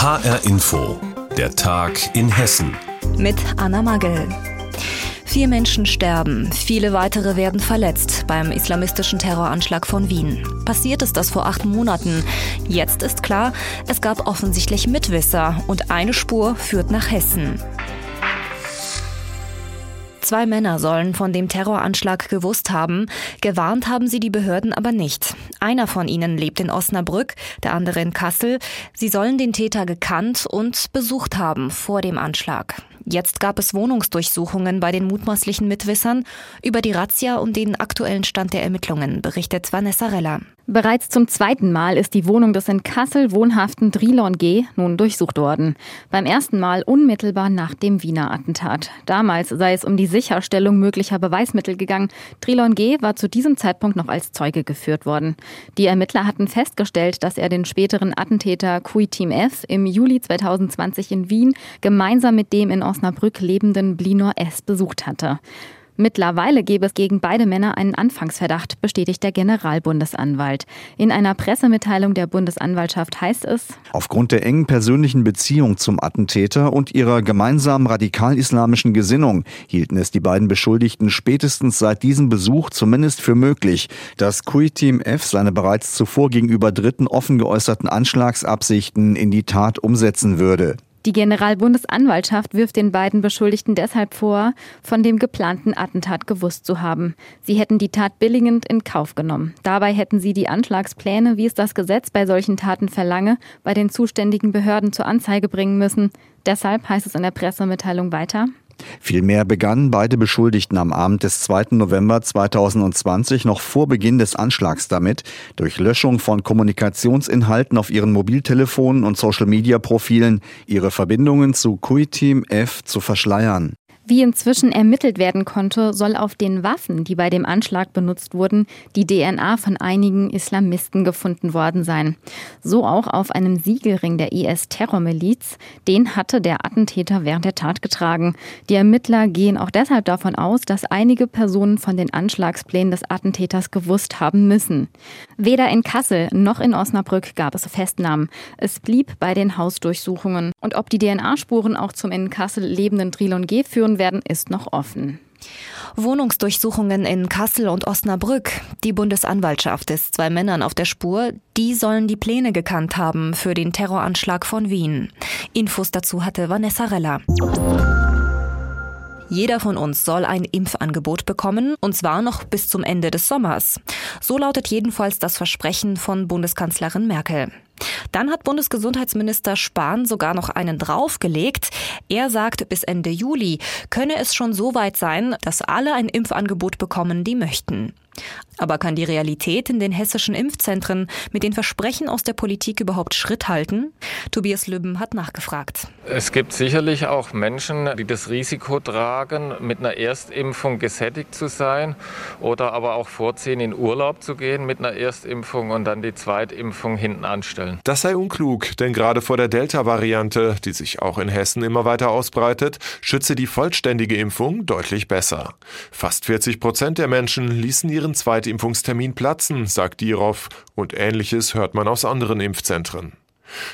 HR Info, der Tag in Hessen. Mit Anna Magel. Vier Menschen sterben, viele weitere werden verletzt beim islamistischen Terroranschlag von Wien. Passiert ist das vor acht Monaten. Jetzt ist klar, es gab offensichtlich Mitwisser und eine Spur führt nach Hessen. Zwei Männer sollen von dem Terroranschlag gewusst haben. Gewarnt haben sie die Behörden aber nicht. Einer von ihnen lebt in Osnabrück, der andere in Kassel. Sie sollen den Täter gekannt und besucht haben vor dem Anschlag. Jetzt gab es Wohnungsdurchsuchungen bei den mutmaßlichen Mitwissern. Über die Razzia und den aktuellen Stand der Ermittlungen berichtet Vanessa Reller. Bereits zum zweiten Mal ist die Wohnung des in Kassel wohnhaften Drilon G. nun durchsucht worden. Beim ersten Mal unmittelbar nach dem Wiener Attentat. Damals sei es um die Sicherstellung möglicher Beweismittel gegangen. Drilon G. war zu diesem Zeitpunkt noch als Zeuge geführt worden. Die Ermittler hatten festgestellt, dass er den späteren Attentäter Kui Team F. im Juli 2020 in Wien gemeinsam mit dem in Osnabrück lebenden Blinor S. besucht hatte. Mittlerweile gäbe es gegen beide Männer einen Anfangsverdacht, bestätigt der Generalbundesanwalt. In einer Pressemitteilung der Bundesanwaltschaft heißt es, Aufgrund der engen persönlichen Beziehung zum Attentäter und ihrer gemeinsamen radikal-islamischen Gesinnung hielten es die beiden Beschuldigten spätestens seit diesem Besuch zumindest für möglich, dass Kui-Team F seine bereits zuvor gegenüber Dritten offen geäußerten Anschlagsabsichten in die Tat umsetzen würde. Die Generalbundesanwaltschaft wirft den beiden Beschuldigten deshalb vor, von dem geplanten Attentat gewusst zu haben. Sie hätten die Tat billigend in Kauf genommen. Dabei hätten sie die Anschlagspläne, wie es das Gesetz bei solchen Taten verlange, bei den zuständigen Behörden zur Anzeige bringen müssen. Deshalb heißt es in der Pressemitteilung weiter. Vielmehr begannen beide Beschuldigten am Abend des 2. November 2020 noch vor Beginn des Anschlags damit, durch Löschung von Kommunikationsinhalten auf ihren Mobiltelefonen und Social-Media-Profilen ihre Verbindungen zu Kui Team F zu verschleiern. Wie inzwischen ermittelt werden konnte, soll auf den Waffen, die bei dem Anschlag benutzt wurden, die DNA von einigen Islamisten gefunden worden sein. So auch auf einem Siegelring der IS-Terrormiliz. Den hatte der Attentäter während der Tat getragen. Die Ermittler gehen auch deshalb davon aus, dass einige Personen von den Anschlagsplänen des Attentäters gewusst haben müssen. Weder in Kassel noch in Osnabrück gab es Festnahmen. Es blieb bei den Hausdurchsuchungen. Und ob die DNA-Spuren auch zum in Kassel lebenden Trilon G führen werden, ist noch offen. Wohnungsdurchsuchungen in Kassel und Osnabrück. Die Bundesanwaltschaft ist zwei Männern auf der Spur. Die sollen die Pläne gekannt haben für den Terroranschlag von Wien. Infos dazu hatte Vanessa Reller. Jeder von uns soll ein Impfangebot bekommen, und zwar noch bis zum Ende des Sommers. So lautet jedenfalls das Versprechen von Bundeskanzlerin Merkel. Dann hat Bundesgesundheitsminister Spahn sogar noch einen draufgelegt. Er sagt, bis Ende Juli könne es schon so weit sein, dass alle ein Impfangebot bekommen, die möchten. Aber kann die Realität in den hessischen Impfzentren mit den Versprechen aus der Politik überhaupt Schritt halten? Tobias Lübben hat nachgefragt. Es gibt sicherlich auch Menschen, die das Risiko tragen, mit einer Erstimpfung gesättigt zu sein oder aber auch vorziehen, in Urlaub zu gehen mit einer Erstimpfung und dann die Zweitimpfung hinten anstellen. Das sei unklug, denn gerade vor der Delta-Variante, die sich auch in Hessen immer weiter ausbreitet, schütze die vollständige Impfung deutlich besser. Fast 40 Prozent der Menschen ließen ihren Zweitimpfungstermin platzen, sagt Dirov, und ähnliches hört man aus anderen Impfzentren.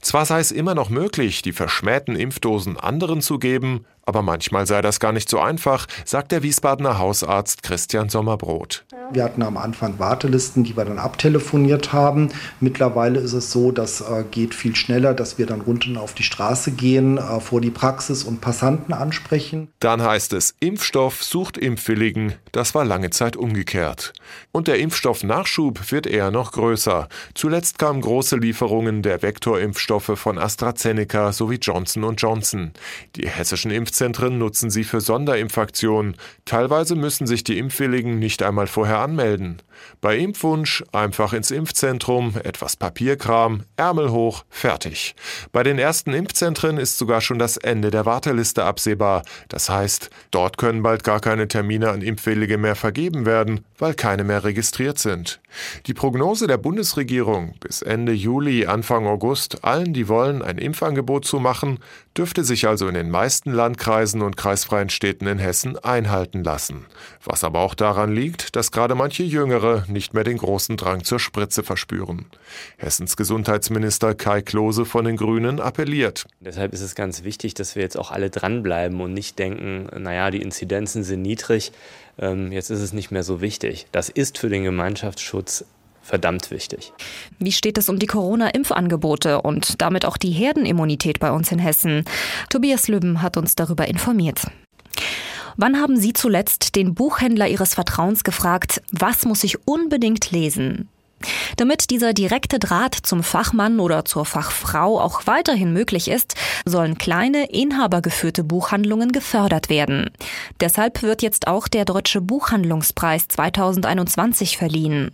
Zwar sei es immer noch möglich, die verschmähten Impfdosen anderen zu geben, aber manchmal sei das gar nicht so einfach, sagt der Wiesbadener Hausarzt Christian Sommerbrot. Wir hatten am Anfang Wartelisten, die wir dann abtelefoniert haben. Mittlerweile ist es so, das äh, geht viel schneller, dass wir dann runter auf die Straße gehen, äh, vor die Praxis und Passanten ansprechen. Dann heißt es, Impfstoff sucht Impfwilligen. Das war lange Zeit umgekehrt. Und der Impfstoffnachschub wird eher noch größer. Zuletzt kamen große Lieferungen der Vektorimpfstoffe von AstraZeneca sowie Johnson Johnson. Die hessischen Impfzentren nutzen sie für Sonderimpfaktionen. Teilweise müssen sich die Impfwilligen nicht einmal vorher anmelden. Bei Impfwunsch einfach ins Impfzentrum, etwas Papierkram, Ärmel hoch, fertig. Bei den ersten Impfzentren ist sogar schon das Ende der Warteliste absehbar. Das heißt, dort können bald gar keine Termine an Impfwillige freiwillige mehr vergeben werden, weil keine mehr registriert sind. Die Prognose der Bundesregierung, bis Ende Juli, Anfang August allen, die wollen, ein Impfangebot zu machen, dürfte sich also in den meisten Landkreisen und kreisfreien Städten in Hessen einhalten lassen. Was aber auch daran liegt, dass gerade manche Jüngere nicht mehr den großen Drang zur Spritze verspüren. Hessens Gesundheitsminister Kai Klose von den Grünen appelliert. Deshalb ist es ganz wichtig, dass wir jetzt auch alle dranbleiben und nicht denken, naja, die Inzidenzen sind niedrig, ähm, jetzt ist es nicht mehr so wichtig. Das ist für den Gemeinschaftsschutz verdammt wichtig. Wie steht es um die Corona-Impfangebote und damit auch die Herdenimmunität bei uns in Hessen? Tobias Lübben hat uns darüber informiert. Wann haben Sie zuletzt den Buchhändler Ihres Vertrauens gefragt, was muss ich unbedingt lesen? Damit dieser direkte Draht zum Fachmann oder zur Fachfrau auch weiterhin möglich ist, sollen kleine, inhabergeführte Buchhandlungen gefördert werden. Deshalb wird jetzt auch der Deutsche Buchhandlungspreis 2021 verliehen.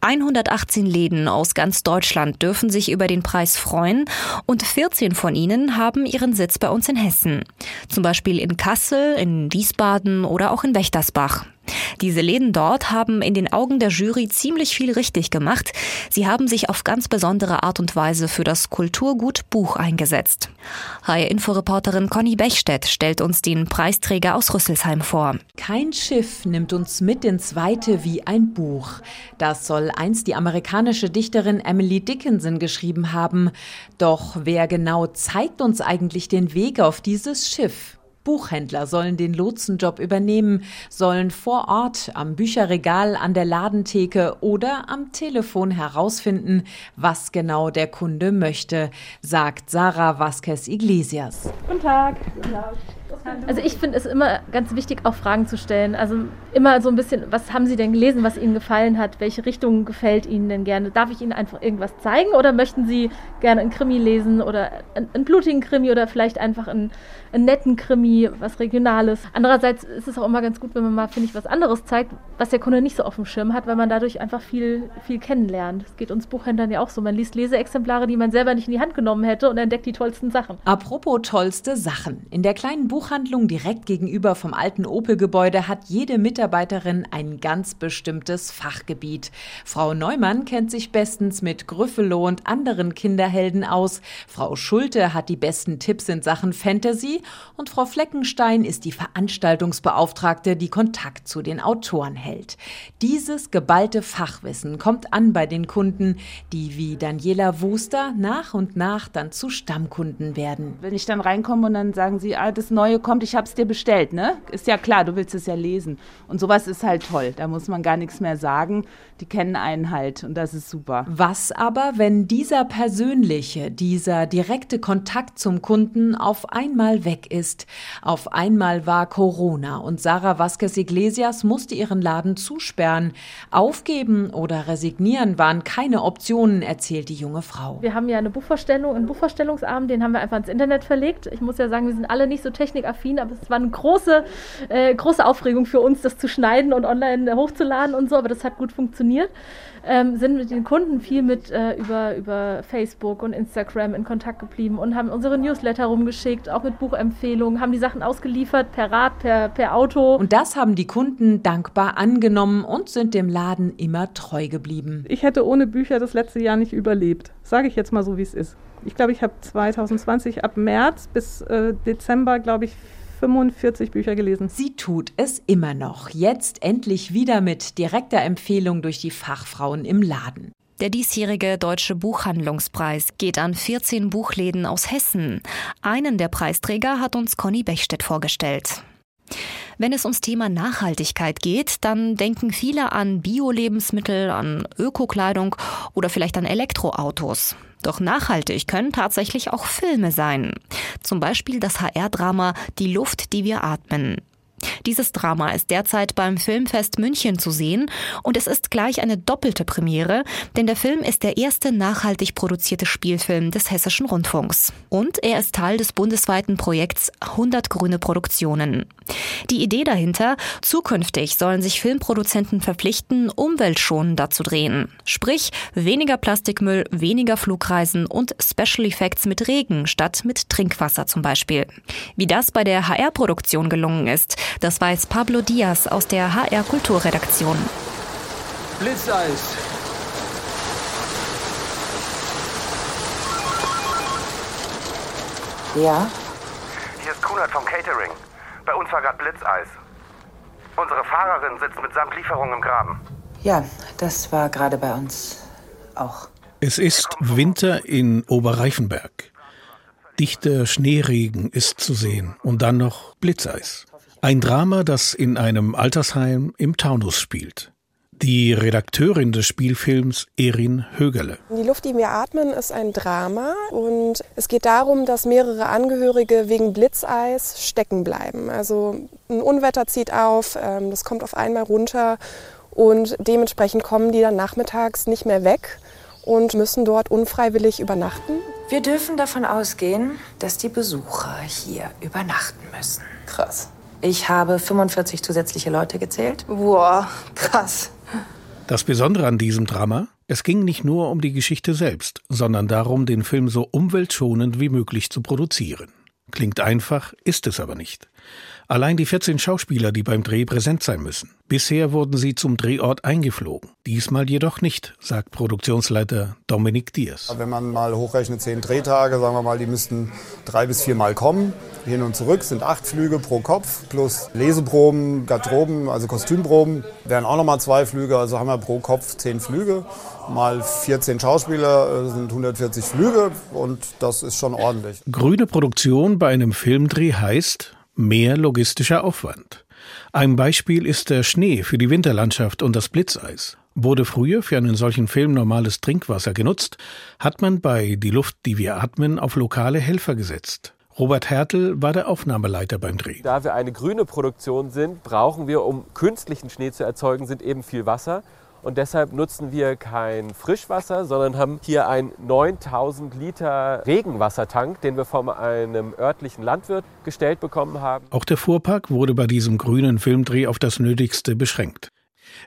118 Läden aus ganz Deutschland dürfen sich über den Preis freuen und 14 von ihnen haben ihren Sitz bei uns in Hessen. Zum Beispiel in Kassel, in Wiesbaden oder auch in Wächtersbach. Diese Läden dort haben in den Augen der Jury ziemlich viel richtig gemacht. Sie haben sich auf ganz besondere Art und Weise für das Kulturgut Buch eingesetzt. HR-Inforeporterin Conny Bechstedt stellt uns den Preisträger aus Rüsselsheim vor. Kein Schiff nimmt uns mit ins Weite wie ein Buch. Das soll einst die amerikanische Dichterin Emily Dickinson geschrieben haben. Doch wer genau zeigt uns eigentlich den Weg auf dieses Schiff? Buchhändler sollen den Lotsenjob übernehmen, sollen vor Ort am Bücherregal, an der Ladentheke oder am Telefon herausfinden, was genau der Kunde möchte, sagt Sarah Vasquez Iglesias. Guten Tag. Guten Tag. Also ich finde es immer ganz wichtig, auch Fragen zu stellen. Also immer so ein bisschen, was haben Sie denn gelesen, was Ihnen gefallen hat? Welche Richtung gefällt Ihnen denn gerne? Darf ich Ihnen einfach irgendwas zeigen oder möchten Sie gerne einen Krimi lesen oder einen, einen blutigen Krimi oder vielleicht einfach einen, einen, netten Krimi, was Regionales? Andererseits ist es auch immer ganz gut, wenn man mal, finde ich, was anderes zeigt, was der Kunde nicht so auf dem Schirm hat, weil man dadurch einfach viel, viel kennenlernt. Es geht uns Buchhändlern ja auch so. Man liest Leseexemplare, die man selber nicht in die Hand genommen hätte und entdeckt die tollsten Sachen. Apropos tollste Sachen. In der kleinen Buchhandlung direkt gegenüber vom alten Opel-Gebäude hat jede Mitarbeiterin ein ganz bestimmtes Fachgebiet. Frau Neumann kennt sich bestens mit Gryffalo und anderen Kinderhelden aus. Frau Schulte hat die besten Tipps in Sachen Fantasy und Frau Fleckenstein ist die Veranstaltungsbeauftragte, die Kontakt zu den Autoren hält. Dieses geballte Fachwissen kommt an bei den Kunden, die wie Daniela Wuster nach und nach dann zu Stammkunden werden. Wenn ich dann reinkomme und dann sagen sie, ah, das Neue kommt, ich habe es dir bestellt, ne? Ist ja klar, du willst es ja lesen. Und sowas ist halt toll. Da muss man gar nichts mehr sagen. Die kennen einen halt und das ist super. Was aber, wenn dieser persönliche, dieser direkte Kontakt zum Kunden auf einmal weg ist? Auf einmal war Corona und Sarah Vasquez Iglesias musste ihren Laden zusperren. Aufgeben oder resignieren waren keine Optionen, erzählt die junge Frau. Wir haben ja eine Buchvorstellung, einen Buchvorstellungsabend, den haben wir einfach ins Internet verlegt. Ich muss ja sagen, wir sind alle nicht so technikaffin, aber es war eine große, äh, große Aufregung für uns, das zu schneiden und online hochzuladen und so, aber das hat gut funktioniert ähm, sind mit den Kunden viel mit äh, über, über Facebook und Instagram in Kontakt geblieben und haben unsere Newsletter rumgeschickt, auch mit Buchempfehlungen, haben die Sachen ausgeliefert per Rad, per, per Auto. Und das haben die Kunden dankbar angenommen und sind dem Laden immer treu geblieben. Ich hätte ohne Bücher das letzte Jahr nicht überlebt. Sage ich jetzt mal so, wie es ist. Ich glaube, ich habe 2020 ab März bis äh, Dezember, glaube ich, 45 Bücher gelesen. Sie tut es immer noch. Jetzt endlich wieder mit direkter Empfehlung durch die Fachfrauen im Laden. Der diesjährige Deutsche Buchhandlungspreis geht an 14 Buchläden aus Hessen. Einen der Preisträger hat uns Conny Bechstedt vorgestellt. Wenn es ums Thema Nachhaltigkeit geht, dann denken viele an Bio-Lebensmittel, an Ökokleidung oder vielleicht an Elektroautos. Doch nachhaltig können tatsächlich auch Filme sein. Zum Beispiel das HR-Drama Die Luft, die wir atmen. Dieses Drama ist derzeit beim Filmfest München zu sehen und es ist gleich eine doppelte Premiere, denn der Film ist der erste nachhaltig produzierte Spielfilm des Hessischen Rundfunks. Und er ist Teil des bundesweiten Projekts 100 grüne Produktionen. Die Idee dahinter, zukünftig sollen sich Filmproduzenten verpflichten, umweltschonender zu drehen. Sprich, weniger Plastikmüll, weniger Flugreisen und Special Effects mit Regen statt mit Trinkwasser zum Beispiel. Wie das bei der HR-Produktion gelungen ist, das weiß Pablo Diaz aus der HR Kulturredaktion. Blitzeis. Ja? Hier ist Kunert vom Catering. Bei uns war gerade Blitzeis. Unsere Fahrerin sitzt mitsamt Lieferung im Graben. Ja, das war gerade bei uns auch. Es ist Winter in Oberreifenberg. Dichter Schneeregen ist zu sehen und dann noch Blitzeis. Ein Drama, das in einem Altersheim im Taunus spielt. Die Redakteurin des Spielfilms Erin Högerle. Die Luft, die wir atmen, ist ein Drama und es geht darum, dass mehrere Angehörige wegen Blitzeis stecken bleiben. Also ein Unwetter zieht auf, ähm, das kommt auf einmal runter und dementsprechend kommen die dann nachmittags nicht mehr weg und müssen dort unfreiwillig übernachten. Wir dürfen davon ausgehen, dass die Besucher hier übernachten müssen. Krass. Ich habe 45 zusätzliche Leute gezählt. Boah, krass. Das Besondere an diesem Drama, es ging nicht nur um die Geschichte selbst, sondern darum, den Film so umweltschonend wie möglich zu produzieren. Klingt einfach, ist es aber nicht. Allein die 14 Schauspieler, die beim Dreh präsent sein müssen. Bisher wurden sie zum Drehort eingeflogen. Diesmal jedoch nicht, sagt Produktionsleiter Dominik Diers. Wenn man mal hochrechnet, zehn Drehtage, sagen wir mal, die müssten drei bis vier Mal kommen. Hin und zurück sind acht Flüge pro Kopf plus Leseproben, Garderoben, also Kostümproben. Wären auch nochmal zwei Flüge, also haben wir pro Kopf zehn Flüge. Mal 14 Schauspieler sind 140 Flüge und das ist schon ordentlich. Grüne Produktion bei einem Filmdreh heißt, mehr logistischer Aufwand. Ein Beispiel ist der Schnee für die Winterlandschaft und das Blitzeis. Wurde früher für einen solchen Film normales Trinkwasser genutzt, hat man bei Die Luft, die wir atmen, auf lokale Helfer gesetzt. Robert Hertel war der Aufnahmeleiter beim Dreh. Da wir eine grüne Produktion sind, brauchen wir, um künstlichen Schnee zu erzeugen, sind eben viel Wasser. Und deshalb nutzen wir kein Frischwasser, sondern haben hier einen 9000 Liter Regenwassertank, den wir von einem örtlichen Landwirt gestellt bekommen haben. Auch der Fuhrpark wurde bei diesem grünen Filmdreh auf das Nötigste beschränkt.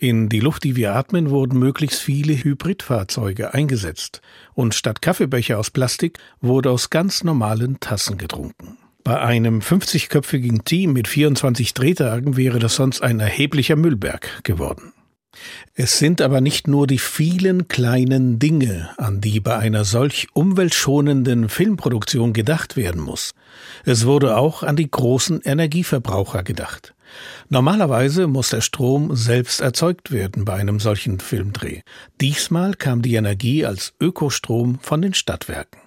In die Luft, die wir atmen, wurden möglichst viele Hybridfahrzeuge eingesetzt. Und statt Kaffeebecher aus Plastik wurde aus ganz normalen Tassen getrunken. Bei einem 50-köpfigen Team mit 24 Drehtagen wäre das sonst ein erheblicher Müllberg geworden. Es sind aber nicht nur die vielen kleinen Dinge, an die bei einer solch umweltschonenden Filmproduktion gedacht werden muss. Es wurde auch an die großen Energieverbraucher gedacht. Normalerweise muss der Strom selbst erzeugt werden bei einem solchen Filmdreh. Diesmal kam die Energie als Ökostrom von den Stadtwerken.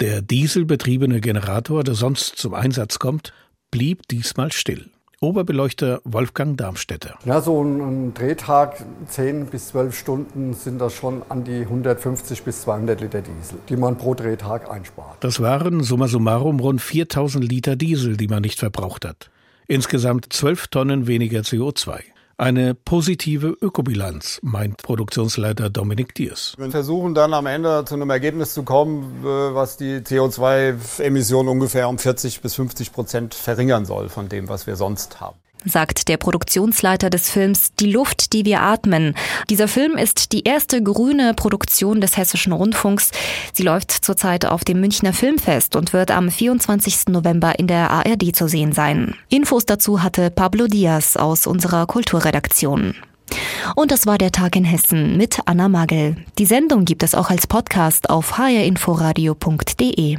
Der dieselbetriebene Generator, der sonst zum Einsatz kommt, blieb diesmal still. Oberbeleuchter Wolfgang Darmstädter. Ja, so ein, ein, Drehtag, 10 bis 12 Stunden, sind das schon an die 150 bis 200 Liter Diesel, die man pro Drehtag einspart. Das waren summa summarum rund 4000 Liter Diesel, die man nicht verbraucht hat. Insgesamt 12 Tonnen weniger CO2. Eine positive Ökobilanz, meint Produktionsleiter Dominik Diers. Wir versuchen dann am Ende zu einem Ergebnis zu kommen, äh, was die CO2-Emissionen ungefähr um 40 bis 50 Prozent verringern soll von dem, was wir sonst haben sagt der Produktionsleiter des Films Die Luft, die wir atmen. Dieser Film ist die erste grüne Produktion des Hessischen Rundfunks. Sie läuft zurzeit auf dem Münchner Filmfest und wird am 24. November in der ARD zu sehen sein. Infos dazu hatte Pablo Diaz aus unserer Kulturredaktion. Und das war der Tag in Hessen mit Anna Magel. Die Sendung gibt es auch als Podcast auf hrinforadio.de.